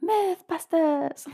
Mythbusters.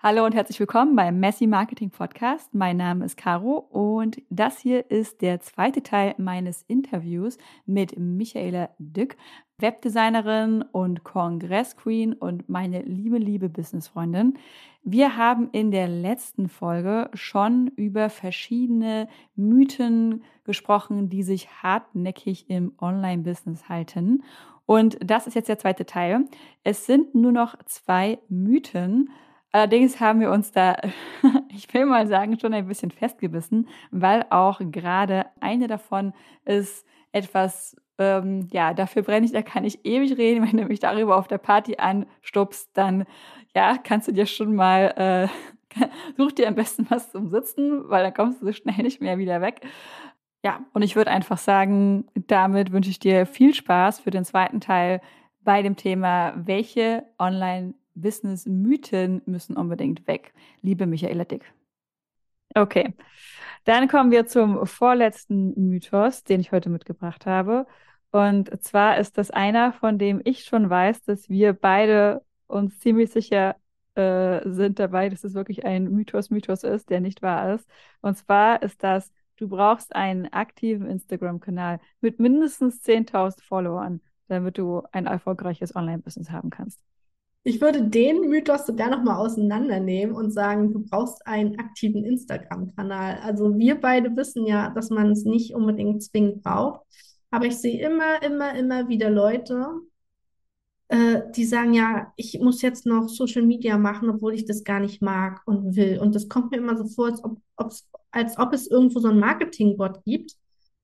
Hallo und herzlich willkommen beim Messy Marketing Podcast. Mein Name ist Caro und das hier ist der zweite Teil meines Interviews mit Michaela Dück, Webdesignerin und Kongressqueen und meine liebe, liebe Businessfreundin. Wir haben in der letzten Folge schon über verschiedene Mythen gesprochen, die sich hartnäckig im Online-Business halten. Und das ist jetzt der zweite Teil. Es sind nur noch zwei Mythen. Allerdings haben wir uns da, ich will mal sagen, schon ein bisschen festgebissen, weil auch gerade eine davon ist etwas, ähm, ja, dafür brenne ich, da kann ich ewig reden. Wenn du mich darüber auf der Party anstupst, dann, ja, kannst du dir schon mal, äh, such dir am besten was zum Sitzen, weil dann kommst du so schnell nicht mehr wieder weg. Ja, und ich würde einfach sagen, damit wünsche ich dir viel Spaß für den zweiten Teil bei dem Thema, welche Online-Business-Mythen müssen unbedingt weg. Liebe Michaela Dick. Okay, dann kommen wir zum vorletzten Mythos, den ich heute mitgebracht habe. Und zwar ist das einer, von dem ich schon weiß, dass wir beide uns ziemlich sicher äh, sind dabei, dass es wirklich ein Mythos-Mythos ist, der nicht wahr ist. Und zwar ist das Du brauchst einen aktiven Instagram-Kanal mit mindestens 10.000 Followern, damit du ein erfolgreiches Online-Business haben kannst. Ich würde den Mythos sogar nochmal auseinandernehmen und sagen, du brauchst einen aktiven Instagram-Kanal. Also wir beide wissen ja, dass man es nicht unbedingt zwingend braucht. Aber ich sehe immer, immer, immer wieder Leute, äh, die sagen, ja, ich muss jetzt noch Social Media machen, obwohl ich das gar nicht mag und will. Und das kommt mir immer so vor, als ob, als ob es irgendwo so einen Marketing-Bot gibt,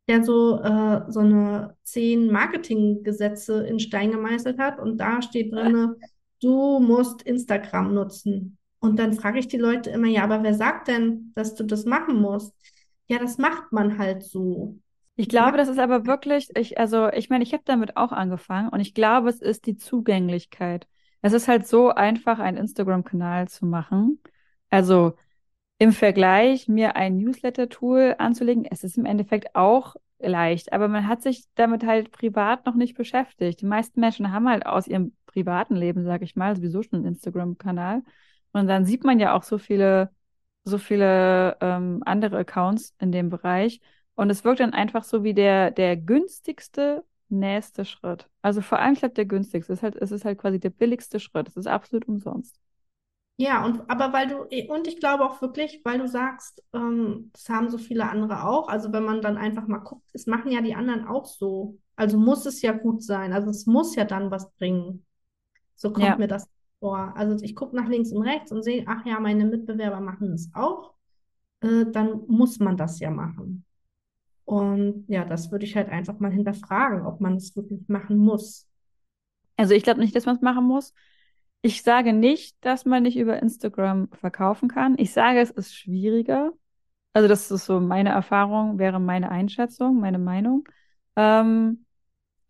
der so, äh, so eine zehn Marketinggesetze in Stein gemeißelt hat und da steht drin, du musst Instagram nutzen. Und dann frage ich die Leute immer, ja, aber wer sagt denn, dass du das machen musst? Ja, das macht man halt so. Ich glaube, das ist aber wirklich, ich, also ich meine, ich habe damit auch angefangen und ich glaube, es ist die Zugänglichkeit. Es ist halt so einfach, einen Instagram-Kanal zu machen. Also im Vergleich, mir ein Newsletter-Tool anzulegen, es ist im Endeffekt auch leicht, aber man hat sich damit halt privat noch nicht beschäftigt. Die meisten Menschen haben halt aus ihrem privaten Leben, sage ich mal, sowieso schon einen Instagram-Kanal. Und dann sieht man ja auch so viele, so viele ähm, andere Accounts in dem Bereich. Und es wirkt dann einfach so wie der, der günstigste nächste Schritt. Also vor allem, ich glaube, der günstigste. Es ist, halt, es ist halt quasi der billigste Schritt. Es ist absolut umsonst. Ja, und aber weil du, und ich glaube auch wirklich, weil du sagst, ähm, das haben so viele andere auch. Also wenn man dann einfach mal guckt, es machen ja die anderen auch so. Also muss es ja gut sein. Also es muss ja dann was bringen. So kommt ja. mir das vor. Also ich gucke nach links und rechts und sehe, ach ja, meine Mitbewerber machen es auch. Äh, dann muss man das ja machen. Und ja, das würde ich halt einfach mal hinterfragen, ob man es wirklich machen muss. Also ich glaube nicht, dass man es machen muss. Ich sage nicht, dass man nicht über Instagram verkaufen kann. Ich sage, es ist schwieriger. Also das ist so meine Erfahrung, wäre meine Einschätzung, meine Meinung. Ähm,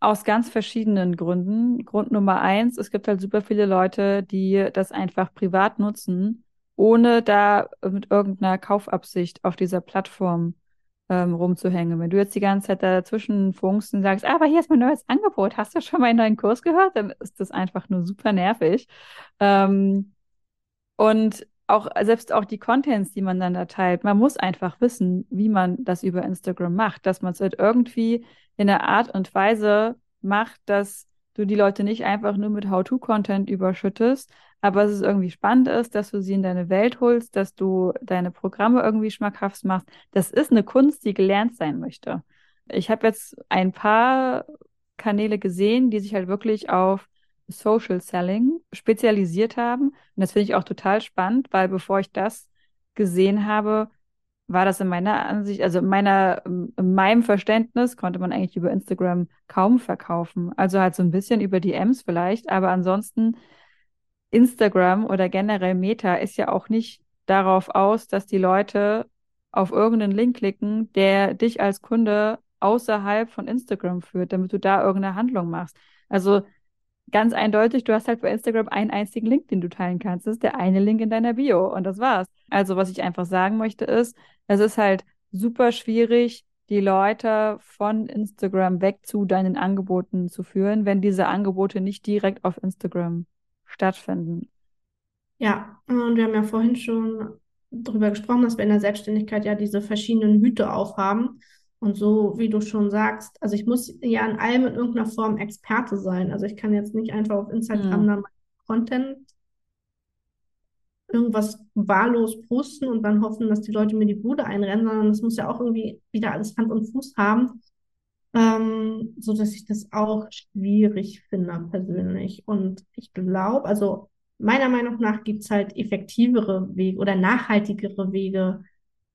aus ganz verschiedenen Gründen. Grund Nummer eins, es gibt halt super viele Leute, die das einfach privat nutzen, ohne da mit irgendeiner Kaufabsicht auf dieser Plattform ähm, rumzuhängen. Wenn du jetzt die ganze Zeit dazwischen funkst und sagst, ah, aber hier ist mein neues Angebot, hast du schon meinen neuen Kurs gehört? Dann ist das einfach nur super nervig. Ähm, und auch selbst auch die Contents, die man dann da teilt, man muss einfach wissen, wie man das über Instagram macht, dass man es halt irgendwie in einer Art und Weise macht, dass du die Leute nicht einfach nur mit How-to-Content überschüttest, aber es irgendwie spannend ist, dass du sie in deine Welt holst, dass du deine Programme irgendwie schmackhaft machst. Das ist eine Kunst, die gelernt sein möchte. Ich habe jetzt ein paar Kanäle gesehen, die sich halt wirklich auf Social Selling spezialisiert haben. Und das finde ich auch total spannend, weil bevor ich das gesehen habe, war das in meiner Ansicht, also in meiner, in meinem Verständnis konnte man eigentlich über Instagram kaum verkaufen. Also halt so ein bisschen über DMs vielleicht, aber ansonsten Instagram oder generell Meta ist ja auch nicht darauf aus, dass die Leute auf irgendeinen Link klicken, der dich als Kunde außerhalb von Instagram führt, damit du da irgendeine Handlung machst. Also ganz eindeutig, du hast halt bei Instagram einen einzigen Link, den du teilen kannst. Das ist der eine Link in deiner Bio und das war's. Also was ich einfach sagen möchte ist, es ist halt super schwierig, die Leute von Instagram weg zu deinen Angeboten zu führen, wenn diese Angebote nicht direkt auf Instagram stattfinden. Ja, und wir haben ja vorhin schon darüber gesprochen, dass wir in der Selbstständigkeit ja diese verschiedenen Hüte aufhaben. Und so, wie du schon sagst, also ich muss ja in allem in irgendeiner Form Experte sein. Also ich kann jetzt nicht einfach auf Instagram Hm. dann Content irgendwas wahllos posten und dann hoffen, dass die Leute mir die Bude einrennen, sondern das muss ja auch irgendwie wieder alles Hand und Fuß haben, ähm, so dass ich das auch schwierig finde persönlich. Und ich glaube, also meiner Meinung nach gibt es halt effektivere Wege oder nachhaltigere Wege,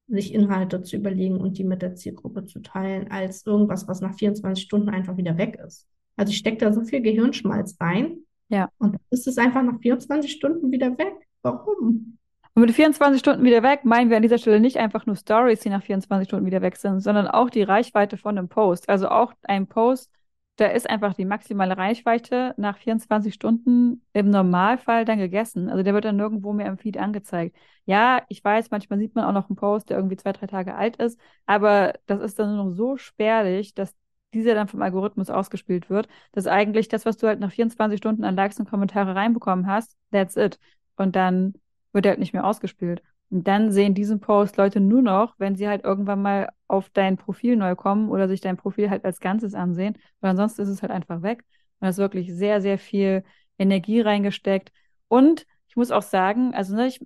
sich Inhalte zu überlegen und die mit der Zielgruppe zu teilen, als irgendwas, was nach 24 Stunden einfach wieder weg ist. Also ich stecke da so viel Gehirnschmalz rein Ja. und dann ist es einfach nach 24 Stunden wieder weg. Warum? Und mit 24 Stunden wieder weg meinen wir an dieser Stelle nicht einfach nur Stories, die nach 24 Stunden wieder weg sind, sondern auch die Reichweite von einem Post. Also auch ein Post, da ist einfach die maximale Reichweite nach 24 Stunden im Normalfall dann gegessen. Also der wird dann nirgendwo mehr im Feed angezeigt. Ja, ich weiß, manchmal sieht man auch noch einen Post, der irgendwie zwei, drei Tage alt ist, aber das ist dann nur noch so spärlich, dass dieser dann vom Algorithmus ausgespielt wird, dass eigentlich das, was du halt nach 24 Stunden an Likes und Kommentare reinbekommen hast, that's it. Und dann wird er halt nicht mehr ausgespielt. Und dann sehen diesen Post Leute nur noch, wenn sie halt irgendwann mal auf dein Profil neu kommen oder sich dein Profil halt als Ganzes ansehen. Weil ansonsten ist es halt einfach weg. Da ist wirklich sehr, sehr viel Energie reingesteckt. Und ich muss auch sagen, also ne, ich,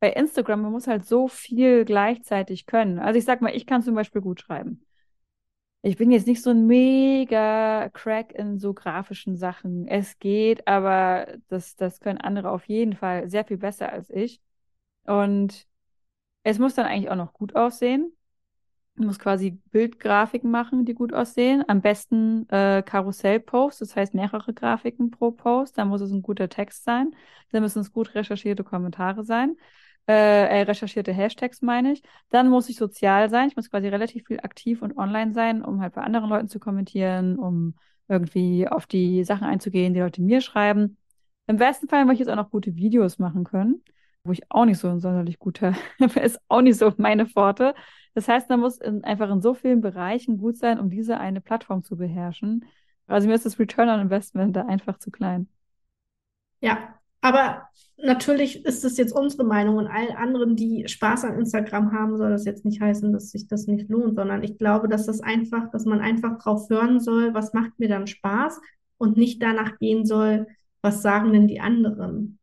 bei Instagram, man muss halt so viel gleichzeitig können. Also ich sag mal, ich kann zum Beispiel gut schreiben. Ich bin jetzt nicht so ein mega Crack in so grafischen Sachen. Es geht, aber das, das können andere auf jeden Fall sehr viel besser als ich. Und es muss dann eigentlich auch noch gut aussehen. Man muss quasi Bildgrafiken machen, die gut aussehen. Am besten äh, Karussellpost, das heißt mehrere Grafiken pro Post. Da muss es ein guter Text sein. Da müssen es gut recherchierte Kommentare sein. Äh, äh, recherchierte Hashtags meine ich. Dann muss ich sozial sein. Ich muss quasi relativ viel aktiv und online sein, um halt bei anderen Leuten zu kommentieren, um irgendwie auf die Sachen einzugehen, die Leute mir schreiben. Im besten Fall möchte ich jetzt auch noch gute Videos machen können, wo ich auch nicht so ein sonderlich guter, ist auch nicht so meine Pforte. Das heißt, man muss in, einfach in so vielen Bereichen gut sein, um diese eine Plattform zu beherrschen. Also mir ist das Return on Investment da einfach zu klein. Ja, aber natürlich ist es jetzt unsere Meinung und allen anderen, die Spaß an Instagram haben, soll das jetzt nicht heißen, dass sich das nicht lohnt, sondern ich glaube, dass das einfach, dass man einfach drauf hören soll, was macht mir dann Spaß und nicht danach gehen soll, was sagen denn die anderen.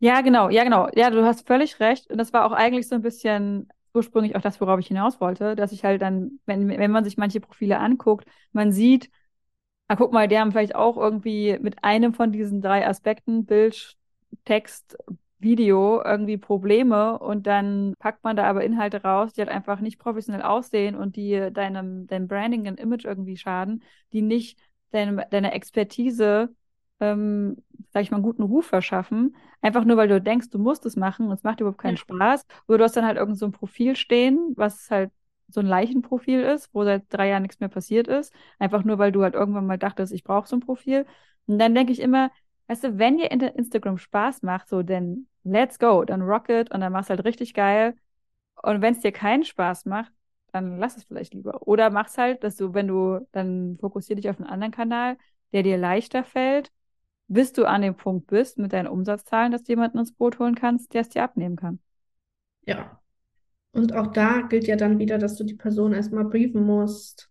Ja, genau, ja, genau. Ja, du hast völlig recht. Und das war auch eigentlich so ein bisschen ursprünglich auch das, worauf ich hinaus wollte, dass ich halt dann, wenn, wenn man sich manche Profile anguckt, man sieht, ah, guck mal, die haben vielleicht auch irgendwie mit einem von diesen drei Aspekten, Bild, Text, Video, irgendwie Probleme und dann packt man da aber Inhalte raus, die halt einfach nicht professionell aussehen und die deinem, deinem Branding und Image irgendwie schaden, die nicht deinem, deiner Expertise ähm, sag ich mal, einen guten Ruf verschaffen, einfach nur, weil du denkst, du musst es machen und es macht überhaupt keinen Ja. Spaß. Oder du hast dann halt irgend so ein Profil stehen, was halt so ein Leichenprofil ist, wo seit drei Jahren nichts mehr passiert ist, einfach nur, weil du halt irgendwann mal dachtest, ich brauche so ein Profil. Und dann denke ich immer, weißt du, wenn dir Instagram Spaß macht, so, dann let's go, dann rock it und dann mach's halt richtig geil. Und wenn es dir keinen Spaß macht, dann lass es vielleicht lieber. Oder mach's halt, dass du, wenn du, dann fokussier dich auf einen anderen Kanal, der dir leichter fällt, bis du an dem Punkt bist mit deinen Umsatzzahlen, dass du jemanden ins Boot holen kannst, der es dir abnehmen kann. Ja. Und auch da gilt ja dann wieder, dass du die Person erstmal briefen musst.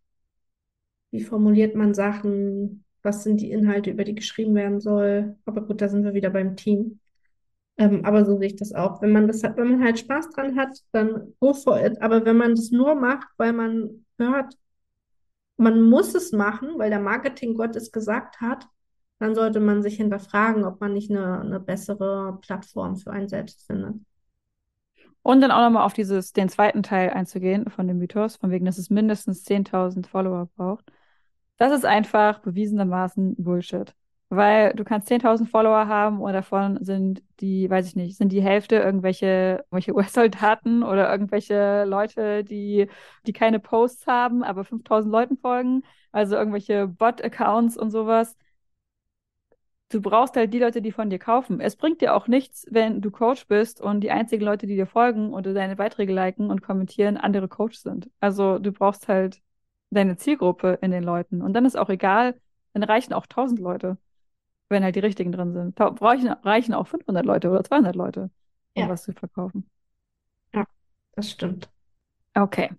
Wie formuliert man Sachen? Was sind die Inhalte, über die geschrieben werden soll? Aber gut, da sind wir wieder beim Team. Ähm, aber so sehe ich das auch. Wenn man das hat, wenn man halt Spaß dran hat, dann go for it. Aber wenn man das nur macht, weil man hört, man muss es machen, weil der Marketinggott es gesagt hat, dann sollte man sich hinterfragen, ob man nicht eine, eine bessere Plattform für einen selbst findet. Und dann auch nochmal auf dieses, den zweiten Teil einzugehen von dem Mythos, von wegen, dass es mindestens 10.000 Follower braucht. Das ist einfach bewiesenermaßen Bullshit. Weil du kannst 10.000 Follower haben und davon sind die, weiß ich nicht, sind die Hälfte irgendwelche, irgendwelche US-Soldaten oder irgendwelche Leute, die, die keine Posts haben, aber 5.000 Leuten folgen. Also irgendwelche Bot-Accounts und sowas. Du brauchst halt die Leute, die von dir kaufen. Es bringt dir auch nichts, wenn du Coach bist und die einzigen Leute, die dir folgen oder deine Beiträge liken und kommentieren, andere Coaches sind. Also du brauchst halt deine Zielgruppe in den Leuten. Und dann ist auch egal, dann reichen auch 1000 Leute, wenn halt die richtigen drin sind. Reichen, reichen auch 500 Leute oder 200 Leute, um ja. was zu verkaufen. Ja, das stimmt. Okay.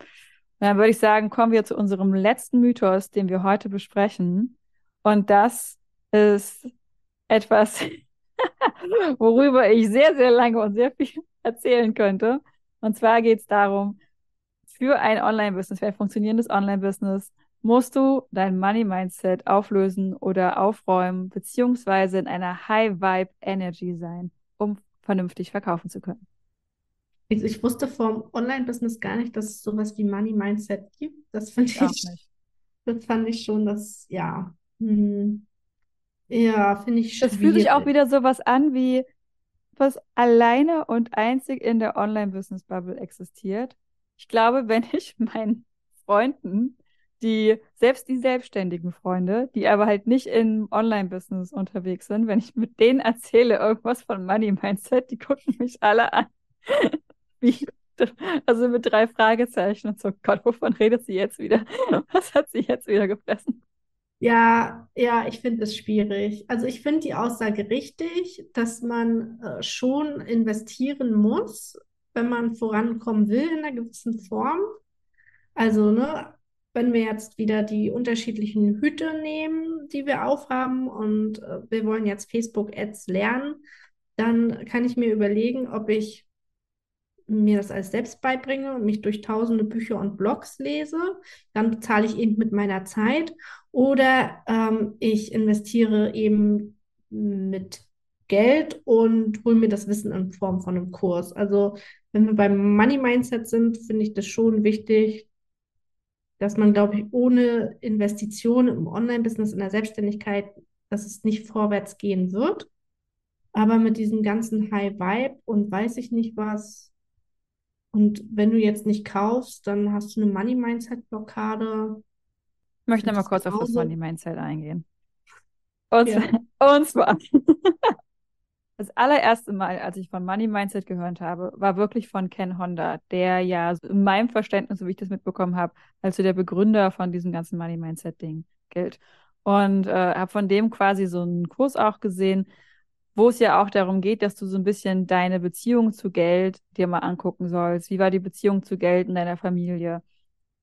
Dann würde ich sagen, kommen wir zu unserem letzten Mythos, den wir heute besprechen. Und das ist etwas, worüber ich sehr, sehr lange und sehr viel erzählen könnte. Und zwar geht es darum, für ein Online-Business, für ein funktionierendes Online-Business, musst du dein Money-Mindset auflösen oder aufräumen, beziehungsweise in einer High-Vibe-Energy sein, um vernünftig verkaufen zu können. Ich, ich wusste vom Online-Business gar nicht, dass es sowas wie Money-Mindset gibt. Das fand ich, ich das fand ich schon, das, ja, hm, ja, finde ich Das fühlt sich auch wieder sowas an wie was alleine und einzig in der Online-Business-Bubble existiert. Ich glaube, wenn ich meinen Freunden, die, selbst die selbstständigen Freunde, die aber halt nicht im Online-Business unterwegs sind, wenn ich mit denen erzähle irgendwas von Money Mindset, die gucken mich alle an. Wie, also mit drei Fragezeichen und so, Gott, wovon redet sie jetzt wieder? Was hat sie jetzt wieder gefressen? Ja, ja, ich finde es schwierig. Also ich finde die Aussage richtig, dass man äh, schon investieren muss, wenn man vorankommen will in einer gewissen Form. Also, ne, wenn wir jetzt wieder die unterschiedlichen Hüte nehmen, die wir aufhaben und äh, wir wollen jetzt Facebook-Ads lernen, dann kann ich mir überlegen, ob ich mir das alles selbst beibringe und mich durch tausende Bücher und Blogs lese, dann bezahle ich eben mit meiner Zeit oder ähm, ich investiere eben mit Geld und hole mir das Wissen in Form von einem Kurs. Also wenn wir beim Money Mindset sind, finde ich das schon wichtig, dass man, glaube ich, ohne Investition im Online-Business, in der Selbstständigkeit, dass es nicht vorwärts gehen wird. Aber mit diesem ganzen High Vibe und weiß ich nicht was, und wenn du jetzt nicht kaufst, dann hast du eine Money Mindset Blockade. Ich möchte mal kurz auf das Money Mindset eingehen. Und, ja. und zwar, das allererste Mal, als ich von Money Mindset gehört habe, war wirklich von Ken Honda, der ja in meinem Verständnis, so wie ich das mitbekommen habe, als so der Begründer von diesem ganzen Money Mindset Ding gilt. Und äh, habe von dem quasi so einen Kurs auch gesehen, wo es ja auch darum geht, dass du so ein bisschen deine Beziehung zu Geld dir mal angucken sollst. Wie war die Beziehung zu Geld in deiner Familie?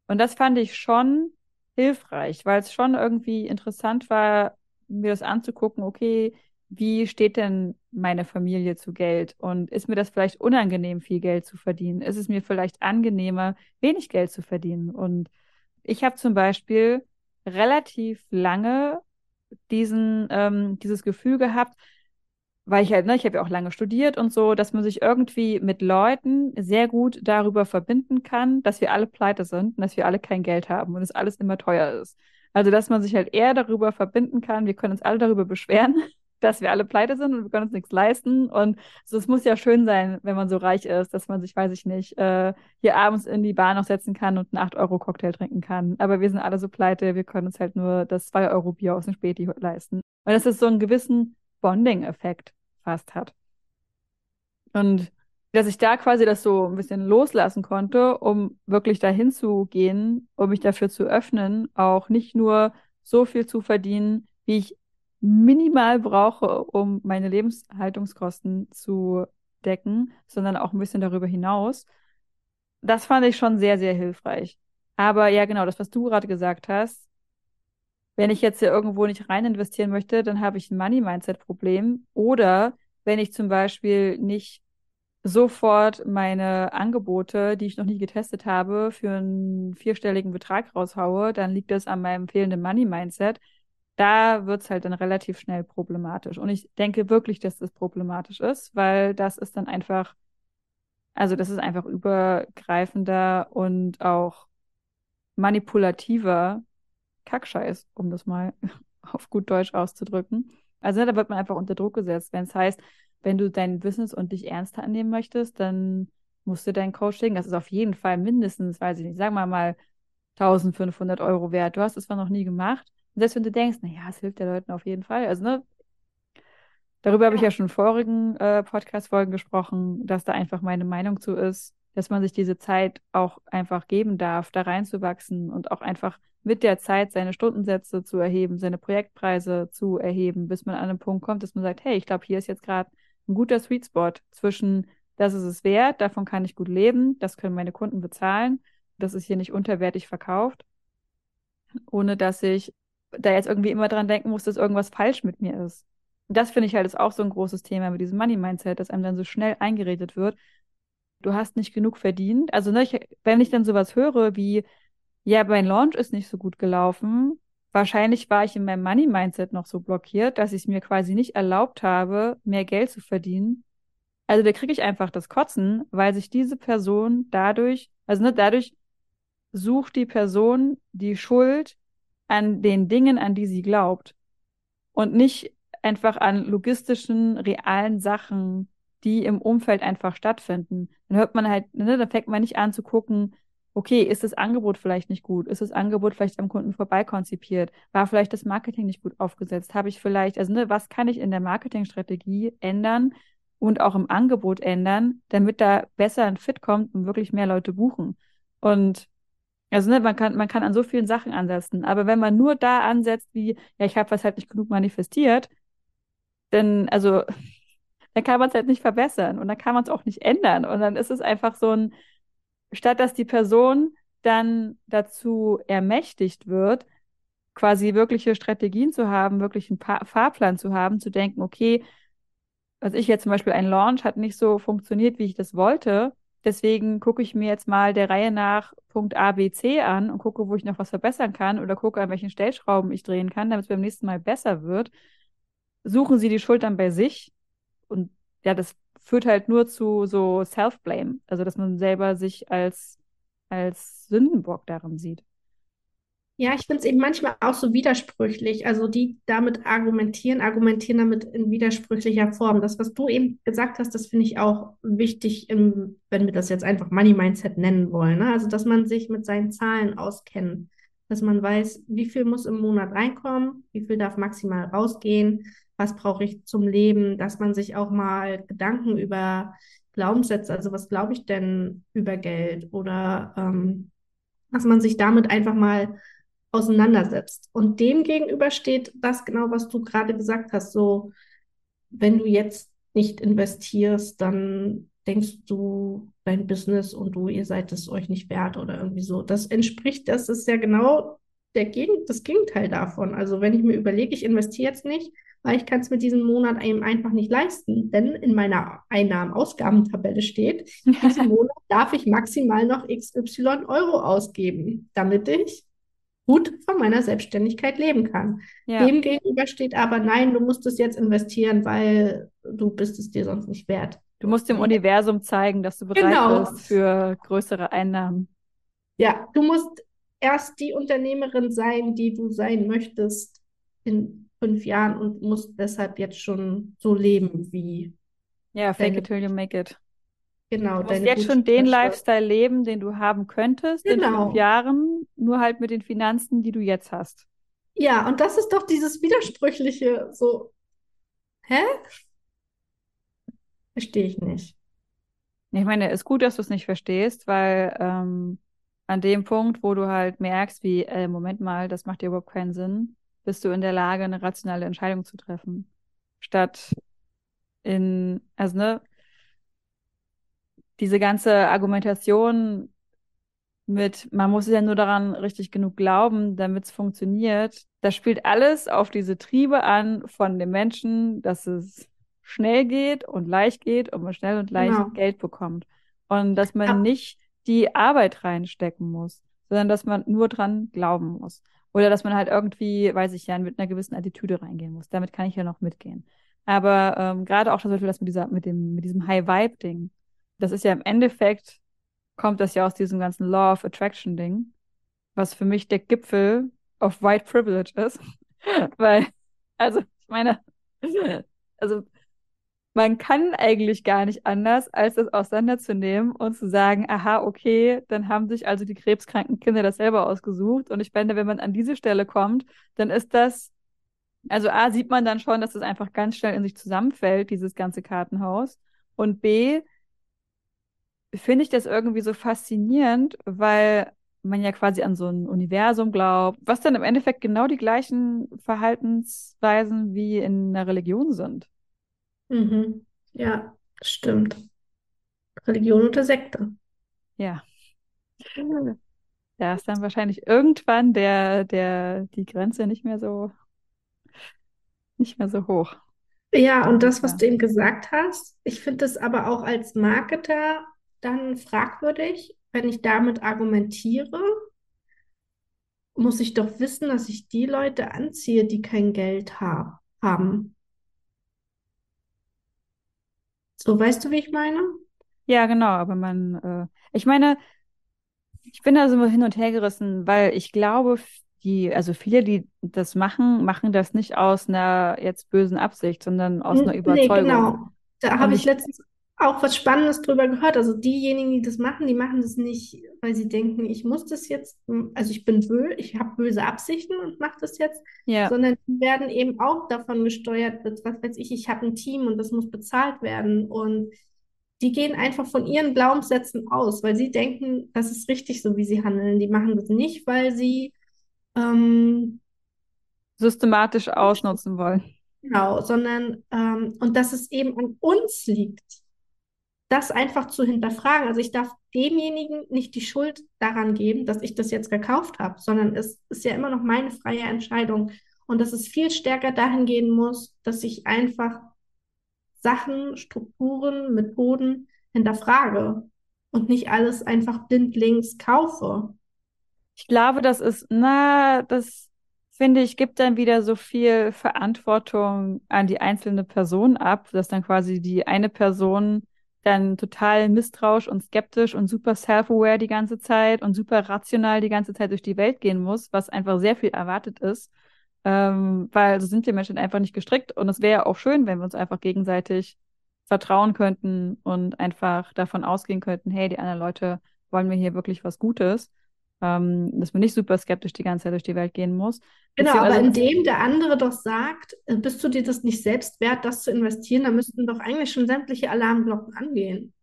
Und das fand ich schon hilfreich, weil es schon irgendwie interessant war, mir das anzugucken, okay, wie steht denn meine Familie zu Geld? Und ist mir das vielleicht unangenehm, viel Geld zu verdienen? Ist es mir vielleicht angenehmer, wenig Geld zu verdienen? Und ich habe zum Beispiel relativ lange diesen, ähm, dieses Gefühl gehabt, weil ich halt, ne, ich habe ja auch lange studiert und so, dass man sich irgendwie mit Leuten sehr gut darüber verbinden kann, dass wir alle pleite sind und dass wir alle kein Geld haben und es alles immer teuer ist. Also, dass man sich halt eher darüber verbinden kann, wir können uns alle darüber beschweren, dass wir alle pleite sind und wir können uns nichts leisten. Und so, es muss ja schön sein, wenn man so reich ist, dass man sich, weiß ich nicht, äh, hier abends in die Bar noch setzen kann und einen 8-Euro-Cocktail trinken kann. Aber wir sind alle so pleite, wir können uns halt nur das 2-Euro-Bier aus dem Späti leisten. Und das ist so einen gewissen Bonding-Effekt fast hat. Und dass ich da quasi das so ein bisschen loslassen konnte, um wirklich dahin zu gehen, um mich dafür zu öffnen, auch nicht nur so viel zu verdienen, wie ich minimal brauche, um meine Lebenshaltungskosten zu decken, sondern auch ein bisschen darüber hinaus. Das fand ich schon sehr, sehr hilfreich. Aber ja, genau, das, was du gerade gesagt hast, wenn ich jetzt hier irgendwo nicht rein investieren möchte, dann habe ich ein Money-Mindset-Problem. Oder wenn ich zum Beispiel nicht sofort meine Angebote, die ich noch nie getestet habe, für einen vierstelligen Betrag raushaue, dann liegt das an meinem fehlenden Money-Mindset. Da wird es halt dann relativ schnell problematisch. Und ich denke wirklich, dass das problematisch ist, weil das ist dann einfach, also das ist einfach übergreifender und auch manipulativer Kackscheiß, um das mal auf gut Deutsch auszudrücken. Also da wird man einfach unter Druck gesetzt. Wenn es heißt, wenn du dein Business und dich ernst annehmen möchtest, dann musst du dein Coaching, das ist auf jeden Fall mindestens, weiß ich nicht, sagen wir mal 1500 Euro wert. Du hast es zwar noch nie gemacht. Und selbst wenn du denkst, naja, es hilft den Leuten auf jeden Fall. Also, ne, Darüber habe ich ja schon in vorigen äh, Podcast-Folgen gesprochen, dass da einfach meine Meinung zu ist, dass man sich diese Zeit auch einfach geben darf, da reinzuwachsen und auch einfach mit der Zeit seine Stundensätze zu erheben, seine Projektpreise zu erheben, bis man an einen Punkt kommt, dass man sagt, hey, ich glaube, hier ist jetzt gerade ein guter Sweet Spot zwischen, das ist es wert, davon kann ich gut leben, das können meine Kunden bezahlen, das ist hier nicht unterwertig verkauft, ohne dass ich da jetzt irgendwie immer dran denken muss, dass irgendwas falsch mit mir ist. Das finde ich halt ist auch so ein großes Thema mit diesem Money-Mindset, dass einem dann so schnell eingeredet wird, du hast nicht genug verdient. Also, ne, ich, wenn ich dann sowas höre wie, ja, mein Launch ist nicht so gut gelaufen, wahrscheinlich war ich in meinem Money-Mindset noch so blockiert, dass ich es mir quasi nicht erlaubt habe, mehr Geld zu verdienen. Also da kriege ich einfach das Kotzen, weil sich diese Person dadurch, also ne, dadurch sucht die Person die Schuld an den Dingen, an die sie glaubt. Und nicht einfach an logistischen, realen Sachen, die im Umfeld einfach stattfinden. Dann hört man halt, ne, dann fängt man nicht an zu gucken, okay, ist das Angebot vielleicht nicht gut? Ist das Angebot vielleicht am Kunden vorbeikonzipiert? War vielleicht das Marketing nicht gut aufgesetzt? Habe ich vielleicht, also ne, was kann ich in der Marketingstrategie ändern und auch im Angebot ändern, damit da besser ein Fit kommt und wirklich mehr Leute buchen? Und also ne, man kann, man kann an so vielen Sachen ansetzen. Aber wenn man nur da ansetzt, wie, ja, ich habe was halt nicht genug manifestiert, dann, also, dann kann man es halt nicht verbessern und dann kann man es auch nicht ändern. Und dann ist es einfach so ein, statt dass die Person dann dazu ermächtigt wird, quasi wirkliche Strategien zu haben, wirklich einen pa Fahrplan zu haben, zu denken, okay, also ich jetzt zum Beispiel ein Launch hat nicht so funktioniert, wie ich das wollte. Deswegen gucke ich mir jetzt mal der Reihe nach Punkt A, B, C an und gucke, wo ich noch was verbessern kann oder gucke, an welchen Stellschrauben ich drehen kann, damit es beim nächsten Mal besser wird. Suchen Sie die Schuld dann bei sich und ja, das führt halt nur zu so Self-Blame, also dass man selber sich als, als Sündenbock darin sieht. Ja, ich finde es eben manchmal auch so widersprüchlich. Also die damit argumentieren, argumentieren damit in widersprüchlicher Form. Das, was du eben gesagt hast, das finde ich auch wichtig, im, wenn wir das jetzt einfach Money Mindset nennen wollen. Ne? Also dass man sich mit seinen Zahlen auskennt, dass man weiß, wie viel muss im Monat reinkommen, wie viel darf maximal rausgehen, was brauche ich zum Leben, dass man sich auch mal Gedanken über Glaubenssätze, also was glaube ich denn über Geld oder ähm, dass man sich damit einfach mal auseinandersetzt. Und dem gegenüber steht das genau, was du gerade gesagt hast. So, wenn du jetzt nicht investierst, dann denkst du, dein Business und du, ihr seid es euch nicht wert oder irgendwie so. Das entspricht, das ist ja genau der Gegen das Gegenteil davon. Also wenn ich mir überlege, ich investiere jetzt nicht, weil ich kann es mit diesem Monat eben einfach nicht leisten, denn in meiner Einnahmen-Ausgabentabelle steht, diesen Monat darf ich maximal noch XY Euro ausgeben, damit ich gut von meiner Selbstständigkeit leben kann. Ja. Dem gegenüber steht aber, nein, du musst es jetzt investieren, weil du bist es dir sonst nicht wert. Du musst dem Universum zeigen, dass du bereit genau. bist für größere Einnahmen. Ja, du musst erst die Unternehmerin sein, die du sein möchtest in fünf Jahren und musst deshalb jetzt schon so leben wie. Ja, fake it till you make it. Genau. Du musst jetzt schon den Lifestyle leben, den du haben könntest genau. in fünf genau. Jahren, nur halt mit den Finanzen, die du jetzt hast. Ja, und das ist doch dieses Widersprüchliche, so, hä? Verstehe ich nicht. Ich meine, es ist gut, dass du es nicht verstehst, weil ähm, an dem Punkt, wo du halt merkst, wie, äh, Moment mal, das macht dir überhaupt keinen Sinn, bist du in der Lage, eine rationale Entscheidung zu treffen. Statt in, also ne, diese ganze Argumentation mit, man muss ja nur daran richtig genug glauben, damit es funktioniert, das spielt alles auf diese Triebe an von dem Menschen, dass es schnell geht und leicht geht und man schnell und leicht genau. Geld bekommt. Und dass man ja. nicht die Arbeit reinstecken muss, sondern dass man nur dran glauben muss. Oder dass man halt irgendwie, weiß ich ja, mit einer gewissen Attitüde reingehen muss. Damit kann ich ja noch mitgehen. Aber ähm, gerade auch zum das mit dieser, mit dem, mit diesem High-Vibe-Ding. Das ist ja im Endeffekt, kommt das ja aus diesem ganzen Law of Attraction-Ding, was für mich der Gipfel of White Privilege ist. Weil, also, ich meine, also man kann eigentlich gar nicht anders, als das auseinanderzunehmen und zu sagen, aha, okay, dann haben sich also die krebskranken Kinder das selber ausgesucht. Und ich finde, wenn man an diese Stelle kommt, dann ist das Also A sieht man dann schon, dass es einfach ganz schnell in sich zusammenfällt, dieses ganze Kartenhaus. Und B finde ich das irgendwie so faszinierend, weil man ja quasi an so ein Universum glaubt, was dann im Endeffekt genau die gleichen Verhaltensweisen wie in einer Religion sind. Mhm. Ja, stimmt. Religion oder Sekte. Ja. Da ist dann wahrscheinlich irgendwann der, der, die Grenze nicht mehr so, nicht mehr so hoch. Ja, und das, was du eben gesagt hast, ich finde es aber auch als Marketer dann fragwürdig, wenn ich damit argumentiere, muss ich doch wissen, dass ich die Leute anziehe, die kein Geld ha haben. So, weißt du, wie ich meine? Ja, genau, aber man, äh, ich meine, ich bin da so hin und her gerissen, weil ich glaube, die, also viele, die das machen, machen das nicht aus einer jetzt bösen Absicht, sondern aus einer Nee, Überzeugung. genau. Da habe ich ich, letztens auch was Spannendes drüber gehört. Also diejenigen, die das machen, die machen das nicht, weil sie denken, ich muss das jetzt, also ich bin böse, ich habe böse Absichten und mache das jetzt, ja, sondern die werden eben auch davon gesteuert, dass, was weiß ich, ich habe ein Team und das muss bezahlt werden. Und die gehen einfach von ihren Glaubenssätzen aus, weil sie denken, das ist richtig so, wie sie handeln. Die machen das nicht, weil sie ähm, systematisch ausnutzen wollen. genau, sondern ähm, und dass es eben an uns liegt das einfach zu hinterfragen. Also ich darf demjenigen nicht die Schuld daran geben, dass ich das jetzt gekauft habe, sondern es ist ja immer noch meine freie Entscheidung. Und dass es viel stärker dahin gehen muss, dass ich einfach Sachen, Strukturen, Methoden hinterfrage und nicht alles einfach blindlings kaufe. Ich glaube, das ist, na, das finde ich, gibt dann wieder so viel Verantwortung an die einzelne Person ab, dass dann quasi die eine Person dann total misstrauisch und skeptisch und super self-aware die ganze Zeit und super rational die ganze Zeit durch die Welt gehen muss, was einfach sehr viel erwartet ist. Ähm, weil so sind die Menschen einfach nicht gestrickt. Und es wäre auch schön, wenn wir uns einfach gegenseitig vertrauen könnten und einfach davon ausgehen könnten, hey, die anderen Leute wollen mir hier wirklich was Gutes. Ähm, dass man nicht super skeptisch die ganze Zeit durch die Welt gehen muss. Genau, aber indem der andere doch sagt, äh, bist du dir das nicht selbst wert, das zu investieren, dann müssten doch eigentlich schon sämtliche Alarmglocken angehen.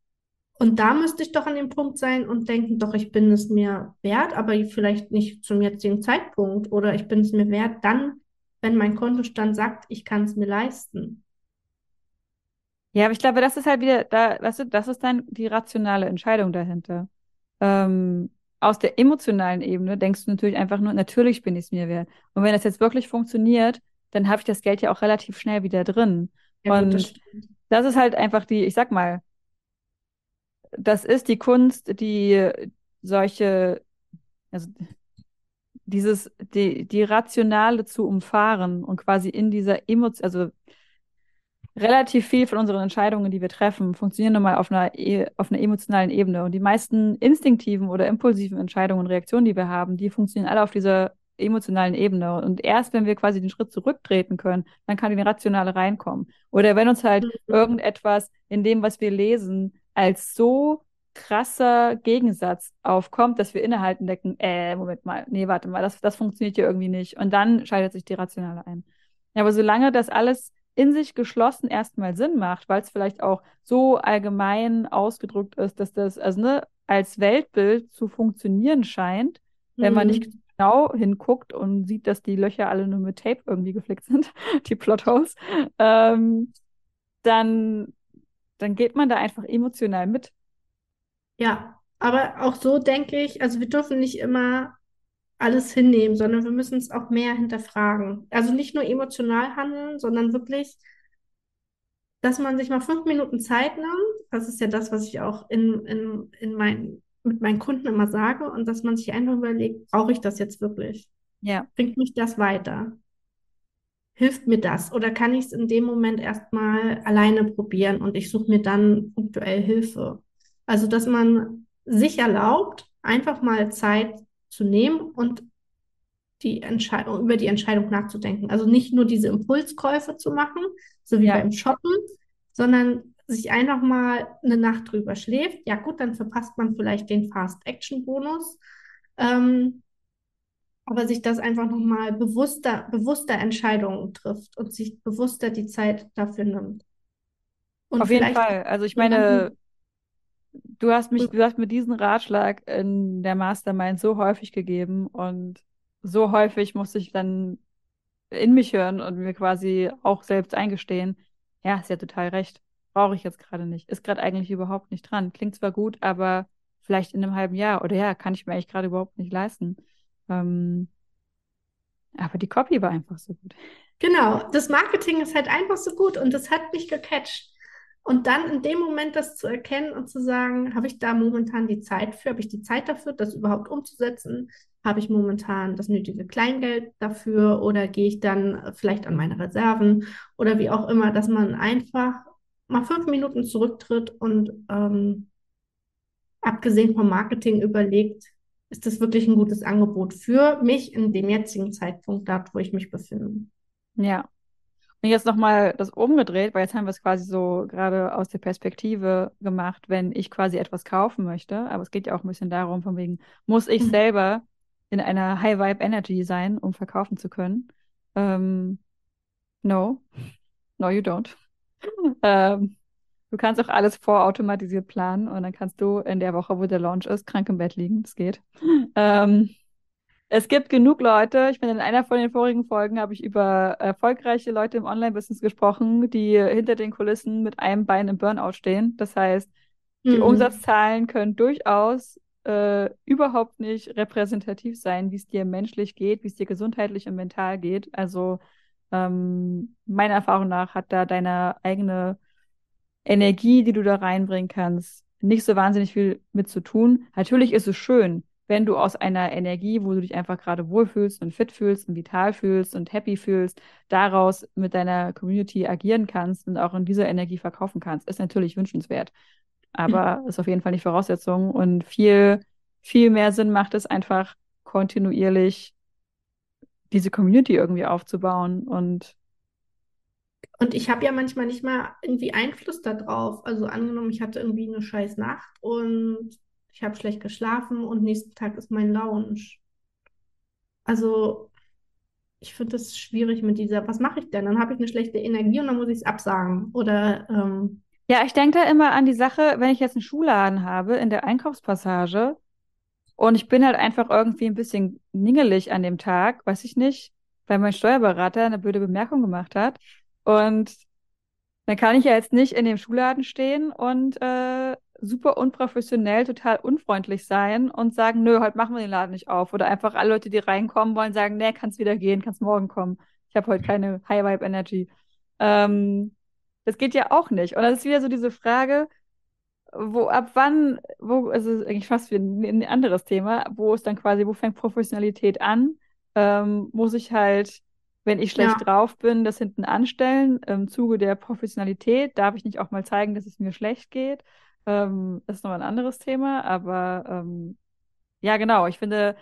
Und da müsste ich doch an dem Punkt sein und denken, doch, ich bin es mir wert, aber vielleicht nicht zum jetzigen Zeitpunkt. Oder ich bin es mir wert, dann, wenn mein Kontostand sagt, ich kann es mir leisten. ja, aber ich glaube, das ist halt wieder, da, weißt du, das ist dann die rationale Entscheidung dahinter. Ähm, aus der emotionalen Ebene denkst du natürlich einfach nur, natürlich bin ich es mir wert. Und wenn das jetzt wirklich funktioniert, dann habe ich das Geld ja auch relativ schnell wieder drin. Ja, das Und stimmt. das ist halt einfach die, ich sag mal, das ist die Kunst, die solche, also dieses, die, die Rationale zu umfahren und quasi in dieser Emotion, also relativ viel von unseren Entscheidungen, die wir treffen, funktionieren nun mal auf einer, e auf einer emotionalen Ebene. Und die meisten instinktiven oder impulsiven Entscheidungen und Reaktionen, die wir haben, die funktionieren alle auf dieser emotionalen Ebene. Und erst wenn wir quasi den Schritt zurücktreten können, dann kann die Rationale reinkommen. Oder wenn uns halt Mhm. irgendetwas in dem, was wir lesen, als so krasser Gegensatz aufkommt, dass wir innehalten denken, äh, Moment mal, nee, warte mal, das, das funktioniert hier irgendwie nicht. Und dann schaltet sich die Rationale ein. Aber solange das alles in sich geschlossen erstmal Sinn macht, weil es vielleicht auch so allgemein ausgedrückt ist, dass das also ne, als Weltbild zu funktionieren scheint, wenn man nicht Mhm. genau hinguckt und sieht, dass die Löcher alle nur mit Tape irgendwie geflickt sind, die Plotholes, ähm, dann, dann geht man da einfach emotional mit. Ja, aber auch so denke ich, also wir dürfen nicht immer alles hinnehmen, sondern wir müssen es auch mehr hinterfragen. Also nicht nur emotional handeln, sondern wirklich, dass man sich mal fünf Minuten Zeit nimmt. Das ist ja das, was ich auch in, in, in mein, mit meinen Kunden immer sage. Und dass man sich einfach überlegt, brauche ich das jetzt wirklich? Ja. Bringt mich das weiter? Hilft mir das? Oder kann ich es in dem Moment erstmal alleine probieren und ich suche mir dann punktuell Hilfe? Also, dass man sich erlaubt, einfach mal Zeit zu nehmen und die Entscheidung, über die Entscheidung nachzudenken. Also nicht nur diese Impulskäufe zu machen, so wie Ja. beim Shoppen, sondern sich einfach mal eine Nacht drüber schläft. Ja gut, dann verpasst man vielleicht den Fast-Action-Bonus. Ähm, aber sich das einfach nochmal bewusster, bewusster Entscheidungen trifft und sich bewusster die Zeit dafür nimmt. Und Auf jeden Fall. Also ich meine, du hast mich, du hast mir diesen Ratschlag in der Mastermind so häufig gegeben und so häufig musste ich dann in mich hören und mir quasi auch selbst eingestehen, ja, ist ja total recht. Brauche ich jetzt gerade nicht. Ist gerade eigentlich überhaupt nicht dran. Klingt zwar gut, aber vielleicht in einem halben Jahr oder ja, kann ich mir eigentlich gerade überhaupt nicht leisten. Ähm, aber die Copy war einfach so gut. genau, das Marketing ist halt einfach so gut und das hat mich gecatcht. Und dann in dem Moment das zu erkennen und zu sagen, habe ich da momentan die Zeit für, habe ich die Zeit dafür, das überhaupt umzusetzen? Habe ich momentan das nötige Kleingeld dafür oder gehe ich dann vielleicht an meine Reserven oder wie auch immer, dass man einfach mal fünf Minuten zurücktritt und ähm, abgesehen vom Marketing überlegt, ist das wirklich ein gutes Angebot für mich in dem jetzigen Zeitpunkt, dort, wo ich mich befinde. Ja. Und jetzt nochmal das umgedreht, weil jetzt haben wir es quasi so gerade aus der Perspektive gemacht, wenn ich quasi etwas kaufen möchte. Aber es geht ja auch ein bisschen darum, von wegen, muss ich Mhm. selber in einer High-Vibe-Energy sein, um verkaufen zu können? Ähm, no. No, you don't. Ähm, du kannst auch alles vorautomatisiert planen und dann kannst du in der Woche, wo der Launch ist, krank im Bett liegen. Das geht. Ähm, es gibt genug Leute. Ich meine, in einer von den vorigen Folgen habe ich über erfolgreiche Leute im Online-Business gesprochen, die hinter den Kulissen mit einem Bein im Burnout stehen. Das heißt, die Mhm. Umsatzzahlen können durchaus äh, überhaupt nicht repräsentativ sein, wie es dir menschlich geht, wie es dir gesundheitlich und mental geht. Also ähm, meiner Erfahrung nach hat da deine eigene Energie, die du da reinbringen kannst, nicht so wahnsinnig viel mit zu tun. Natürlich ist es schön, wenn du aus einer Energie, wo du dich einfach gerade wohlfühlst und fit fühlst und vital fühlst und happy fühlst, daraus mit deiner Community agieren kannst und auch in dieser Energie verkaufen kannst, ist natürlich wünschenswert. Aber ist auf jeden Fall nicht Voraussetzung und viel, viel mehr Sinn macht es einfach kontinuierlich diese Community irgendwie aufzubauen und Und ich habe ja manchmal nicht mal irgendwie Einfluss darauf. Also angenommen, ich hatte irgendwie eine scheiß Nacht und ich habe schlecht geschlafen und nächsten Tag ist mein Lounge. Also ich finde das schwierig mit dieser, was mache ich denn? Dann habe ich eine schlechte Energie und dann muss ich es absagen. Oder ähm, Ja, ich denke da immer an die Sache, wenn ich jetzt einen Schuhladen habe in der Einkaufspassage und ich bin halt einfach irgendwie ein bisschen ningelig an dem Tag, weiß ich nicht, weil mein Steuerberater eine blöde Bemerkung gemacht hat. Und dann kann ich ja jetzt nicht in dem Schuhladen stehen und äh, super unprofessionell, total unfreundlich sein und sagen, nö, heute machen wir den Laden nicht auf. Oder einfach alle Leute, die reinkommen wollen, sagen, nee, kannst wieder gehen, kannst morgen kommen. Ich habe heute keine High Vibe Energy. Ähm, das geht ja auch nicht. Und das ist wieder so diese Frage, wo, ab wann, wo, es ist eigentlich fast wie ein, ein anderes Thema, wo ist dann quasi, wo fängt Professionalität an? Ähm, muss ich halt, wenn ich schlecht ja, drauf bin, das hinten anstellen? Im Zuge der Professionalität darf ich nicht auch mal zeigen, dass es mir schlecht geht? Ähm, ist noch ein anderes Thema, aber ähm, ja, genau. Ich finde,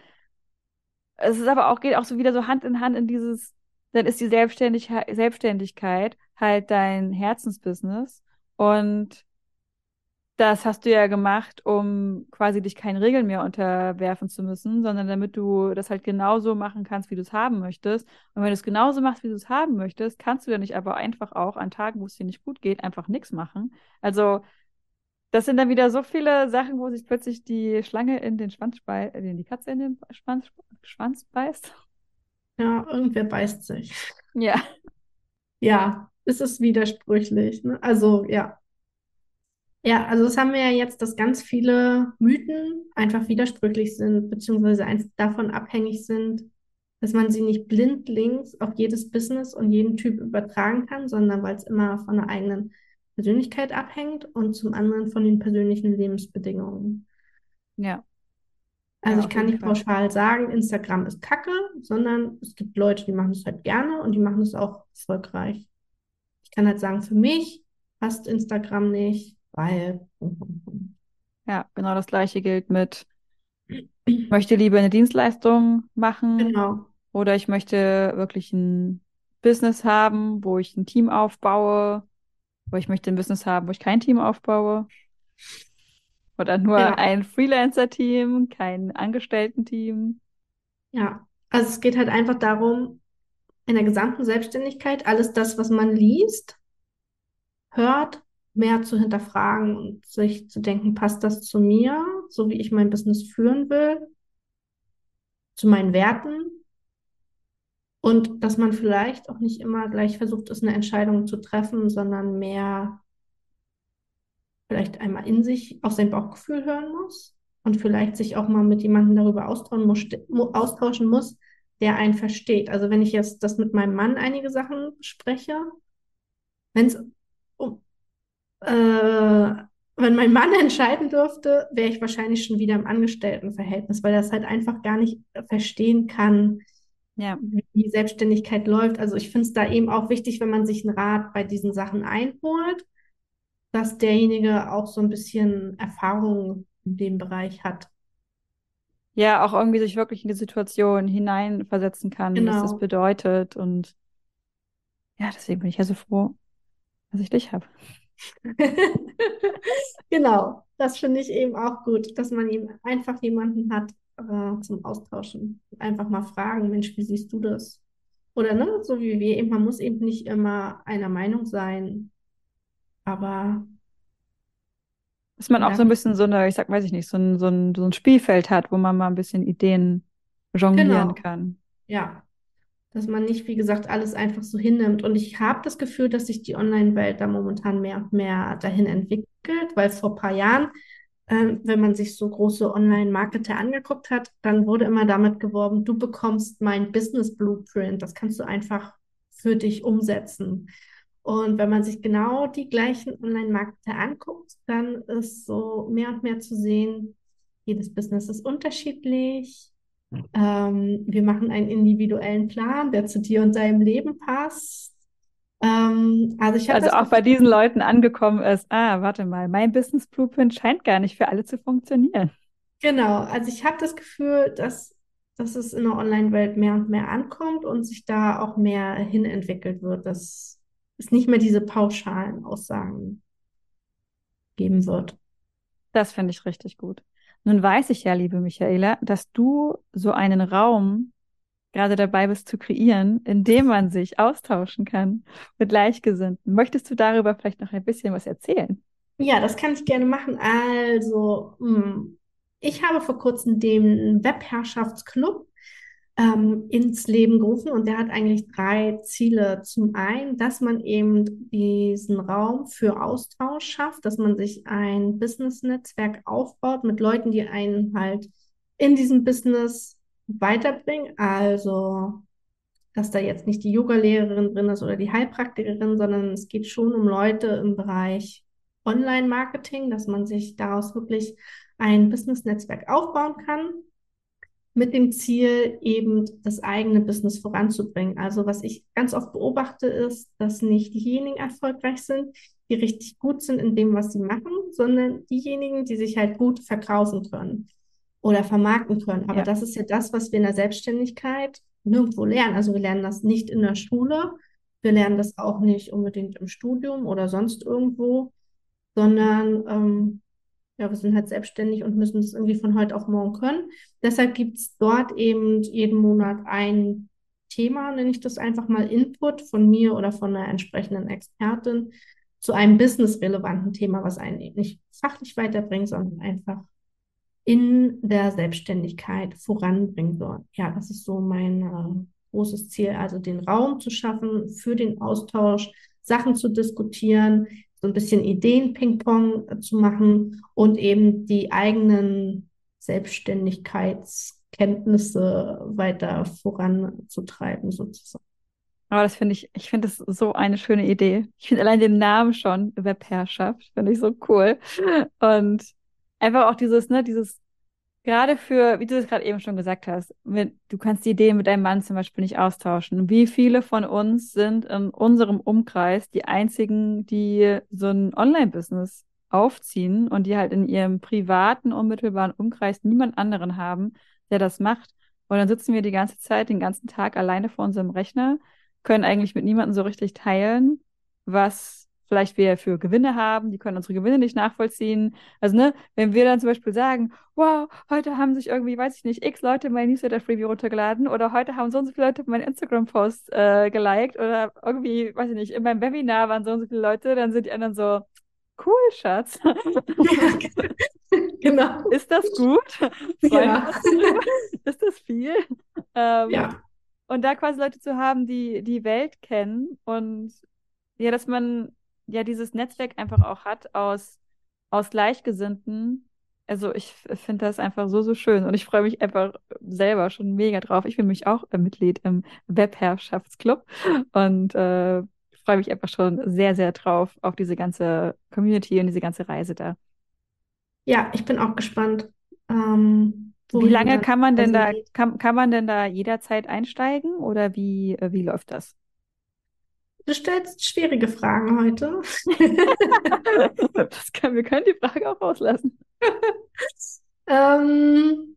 es ist aber auch, geht auch so wieder so Hand in Hand in dieses, dann ist die Selbstständigkeit, Selbstständigkeit halt dein Herzensbusiness und das hast du ja gemacht, um quasi dich keinen Regeln mehr unterwerfen zu müssen, sondern damit du das halt genauso machen kannst, wie du es haben möchtest. Und wenn du es genauso machst, wie du es haben möchtest, kannst du dann nicht aber einfach auch an Tagen, wo es dir nicht gut geht, einfach nichts machen. Also, das sind dann wieder so viele Sachen, wo sich plötzlich die Schlange in den Schwanz beißt, äh, die Katze in den Schwanz, Schwanz beißt. ja, irgendwer beißt sich. Ja, Ja, es ist widersprüchlich. Ne? Also ja. Ja, also das haben wir ja jetzt, dass ganz viele Mythen einfach widersprüchlich sind, beziehungsweise einfach davon abhängig sind, dass man sie nicht blindlings auf jedes Business und jeden Typ übertragen kann, sondern weil es immer von der eigenen Persönlichkeit abhängt und zum anderen von den persönlichen Lebensbedingungen. ja, Also ja, ich kann nicht Fall. pauschal sagen, Instagram ist Kacke, sondern es gibt Leute, die machen es halt gerne und die machen es auch erfolgreich. Ich kann halt sagen, für mich passt Instagram nicht, weil. Ja, genau das Gleiche gilt mit, ich möchte lieber eine Dienstleistung machen Genau, Oder ich möchte wirklich ein Business haben, wo ich ein Team aufbaue. Oder ich möchte ein Business haben, wo ich kein Team aufbaue. Oder nur ja, ein Freelancer-Team, kein Angestellten-Team. ja. Also es geht halt einfach darum, in der gesamten Selbstständigkeit alles das, was man liest, hört, mehr zu hinterfragen und sich zu denken, passt das zu mir, so wie ich mein Business führen will, zu meinen Werten und dass man vielleicht auch nicht immer gleich versucht ist, eine Entscheidung zu treffen, sondern mehr vielleicht einmal in sich auf sein Bauchgefühl hören muss und vielleicht sich auch mal mit jemandem darüber austauschen muss, der einen versteht. Also wenn ich jetzt das mit meinem Mann einige Sachen spreche, wenn es um, äh, wenn mein Mann entscheiden dürfte, wäre ich wahrscheinlich schon wieder im Angestelltenverhältnis, weil er das halt einfach gar nicht verstehen kann, ja. wie die Selbstständigkeit läuft. Also ich finde es da eben auch wichtig, wenn man sich einen Rat bei diesen Sachen einholt, dass derjenige auch so ein bisschen Erfahrung in dem Bereich hat. Ja, auch irgendwie sich wirklich in die Situation hineinversetzen kann, genau. was das genau. bedeutet. Und ja, deswegen bin ich ja so froh, dass ich dich habe. genau, das finde ich eben auch gut, dass man eben einfach jemanden hat äh, zum Austauschen. Einfach mal fragen, Mensch, wie siehst du das? Oder ne, so wie wir eben, man muss eben nicht immer einer Meinung sein, aber dass man auch so ein bisschen so eine, ich sag, weiß ich nicht, so ein, so ein, so ein Spielfeld hat, wo man mal ein bisschen Ideen jonglieren genau. kann. Ja, dass man nicht, wie gesagt, alles einfach so hinnimmt. Und ich habe das Gefühl, dass sich die Online-Welt da momentan mehr und mehr dahin entwickelt, weil vor ein paar Jahren, äh, wenn man sich so große Online-Marketer angeguckt hat, dann wurde immer damit geworben, du bekommst mein Business Blueprint, das kannst du einfach für dich umsetzen. Und wenn man sich genau die gleichen Online-Marketer anguckt, dann ist so mehr und mehr zu sehen, jedes Business ist unterschiedlich. Ähm, wir machen einen individuellen Plan, der zu dir und deinem Leben passt. Ähm, also ich also auch bei diesen Leuten angekommen ist, ah, warte mal, mein Business Blueprint scheint gar nicht für alle zu funktionieren. Genau, also ich habe das Gefühl, dass, dass es in der Online-Welt mehr und mehr ankommt und sich da auch mehr hin entwickelt wird, dass es nicht mehr diese pauschalen Aussagen geben wird. Das finde ich richtig gut. Nun weiß ich ja, liebe Michaela, dass du so einen Raum gerade dabei bist zu kreieren, in dem man sich austauschen kann mit Gleichgesinnten. Möchtest du darüber vielleicht noch ein bisschen was erzählen? Ja, das kann ich gerne machen. Also, hm, ich habe vor kurzem den Webherrschaftsclub ähm, ins Leben gerufen und der hat eigentlich drei Ziele. Zum einen, dass man eben diesen Raum für Austausch schafft, dass man sich ein Business-Netzwerk aufbaut mit Leuten, die einen halt in diesem Business weiterbringen. Also, dass da jetzt nicht die Yoga-Lehrerin drin ist oder die Heilpraktikerin, sondern es geht schon um Leute im Bereich Online-Marketing, dass man sich daraus wirklich ein Business-Netzwerk aufbauen kann mit dem Ziel, eben das eigene Business voranzubringen. Also was ich ganz oft beobachte, ist, dass nicht diejenigen erfolgreich sind, die richtig gut sind in dem, was sie machen, sondern diejenigen, die sich halt gut verkaufen können oder vermarkten können. Aber ja. das ist ja das, was wir in der Selbstständigkeit nirgendwo lernen. Also wir lernen das nicht in der Schule, wir lernen das auch nicht unbedingt im Studium oder sonst irgendwo, sondern ähm, ja, wir sind halt selbstständig und müssen das irgendwie von heute auf morgen können. Deshalb gibt es dort eben jeden Monat ein Thema, nenne ich das einfach mal Input von mir oder von einer entsprechenden Expertin zu einem businessrelevanten Thema, was einen nicht fachlich weiterbringt, sondern einfach in der Selbstständigkeit voranbringen soll. Ja, das ist so mein äh, großes Ziel, also den Raum zu schaffen für den Austausch, Sachen zu diskutieren, so ein bisschen Ideen-Ping-Pong äh, zu machen und eben die eigenen Selbstständigkeitskenntnisse weiter voranzutreiben, sozusagen. Aber das finde ich, ich finde das so eine schöne Idee. Ich finde allein den Namen schon, Webherrschaft, finde ich so cool. Und einfach auch dieses, ne, dieses Gerade für, wie du es gerade eben schon gesagt hast, mit, du kannst die Ideen mit deinem Mann zum Beispiel nicht austauschen. Wie viele von uns sind in unserem Umkreis die einzigen, die so ein Online-Business aufziehen und die halt in ihrem privaten, unmittelbaren Umkreis niemand anderen haben, der das macht. Und dann sitzen wir die ganze Zeit, den ganzen Tag alleine vor unserem Rechner, können eigentlich mit niemandem so richtig teilen, was vielleicht wir für Gewinne haben, die können unsere Gewinne nicht nachvollziehen. Also, ne, wenn wir dann zum Beispiel sagen, wow, heute haben sich irgendwie, weiß ich nicht, x Leute mein Newsletter-Freebie runtergeladen oder heute haben so und so viele Leute meinen Instagram-Post äh, geliked oder irgendwie, weiß ich nicht, in meinem Webinar waren so und so viele Leute, dann sind die anderen so, cool, Schatz. genau. Ist das gut? Ja. Ist das viel? Ähm, Ja. und da quasi Leute zu haben, die die Welt kennen und ja, dass man ja dieses Netzwerk einfach auch hat aus, aus Gleichgesinnten. Also ich finde das einfach so, so schön und ich freue mich einfach selber schon mega drauf. Ich bin mich auch äh, Mitglied im Webherrschaftsclub und äh, freue mich einfach schon sehr, sehr drauf auf diese ganze Community und diese ganze Reise da. Ja, ich bin auch gespannt, ähm, Wie lange kann man denn da, kann, kann man denn da jederzeit einsteigen oder wie, äh, wie läuft das? Du stellst schwierige Fragen heute. Das kann, wir können die Frage auch rauslassen. Ähm,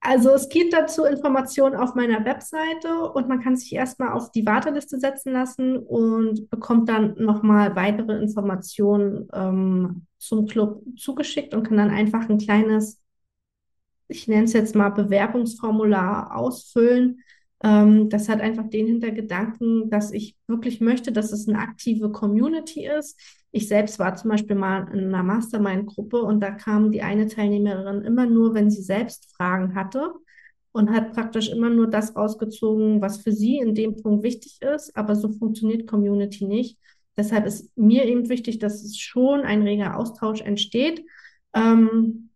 also es gibt dazu Informationen auf meiner Webseite und man kann sich erstmal auf die Warteliste setzen lassen und bekommt dann nochmal weitere Informationen ähm, zum Club zugeschickt und kann dann einfach ein kleines, ich nenne es jetzt mal Bewerbungsformular ausfüllen. Ähm, das hat einfach den Hintergedanken, dass ich wirklich möchte, dass es eine aktive Community ist. Ich selbst war zum Beispiel mal in einer Mastermind-Gruppe und da kam die eine Teilnehmerin immer nur, wenn sie selbst Fragen hatte und hat praktisch immer nur das rausgezogen, was für sie in dem Punkt wichtig ist. Aber so funktioniert Community nicht. Deshalb ist mir eben wichtig, dass es schon ein reger Austausch entsteht. Ähm,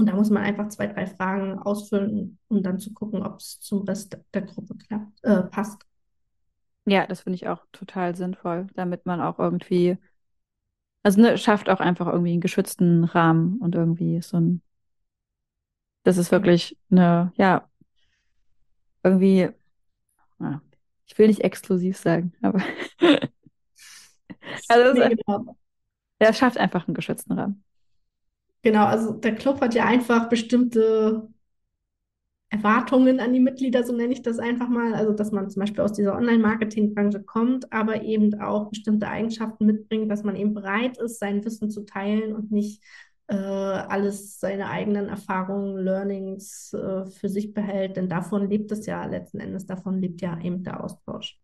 und da muss man einfach zwei, drei Fragen ausfüllen, um dann zu gucken, ob es zum Rest der Gruppe klappt, äh, passt. Ja, das finde ich auch total sinnvoll, damit man auch irgendwie, also ne, schafft auch einfach irgendwie einen geschützten Rahmen und irgendwie so ein, das ist wirklich eine, ja, irgendwie, ja, ich will nicht exklusiv sagen, aber also Nee, es, genau. ja, es schafft einfach einen geschützten Rahmen. Genau, also der Club hat ja einfach bestimmte Erwartungen an die Mitglieder, so nenne ich das einfach mal. Also, dass man zum Beispiel aus dieser Online-Marketing-Branche kommt, aber eben auch bestimmte Eigenschaften mitbringt, dass man eben bereit ist, sein Wissen zu teilen und nicht äh, alles seine eigenen Erfahrungen, Learnings äh, für sich behält. Denn davon lebt es ja letzten Endes, davon lebt ja eben der Austausch.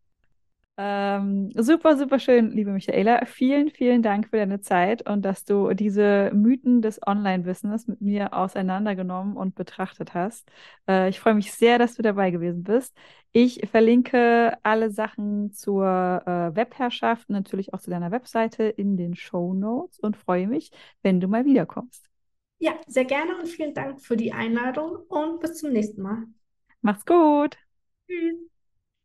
Ähm, super, super schön, liebe Michaela. Vielen, vielen Dank für deine Zeit und dass du diese Mythen des Online-Wissens mit mir auseinandergenommen und betrachtet hast. Äh, ich freue mich sehr, dass du dabei gewesen bist. Ich verlinke alle Sachen zur äh, Webherrschaft und natürlich auch zu deiner Webseite in den Show Notes und freue mich, wenn du mal wiederkommst. Ja, sehr gerne und vielen Dank für die Einladung und bis zum nächsten Mal. Mach's gut! Tschüss.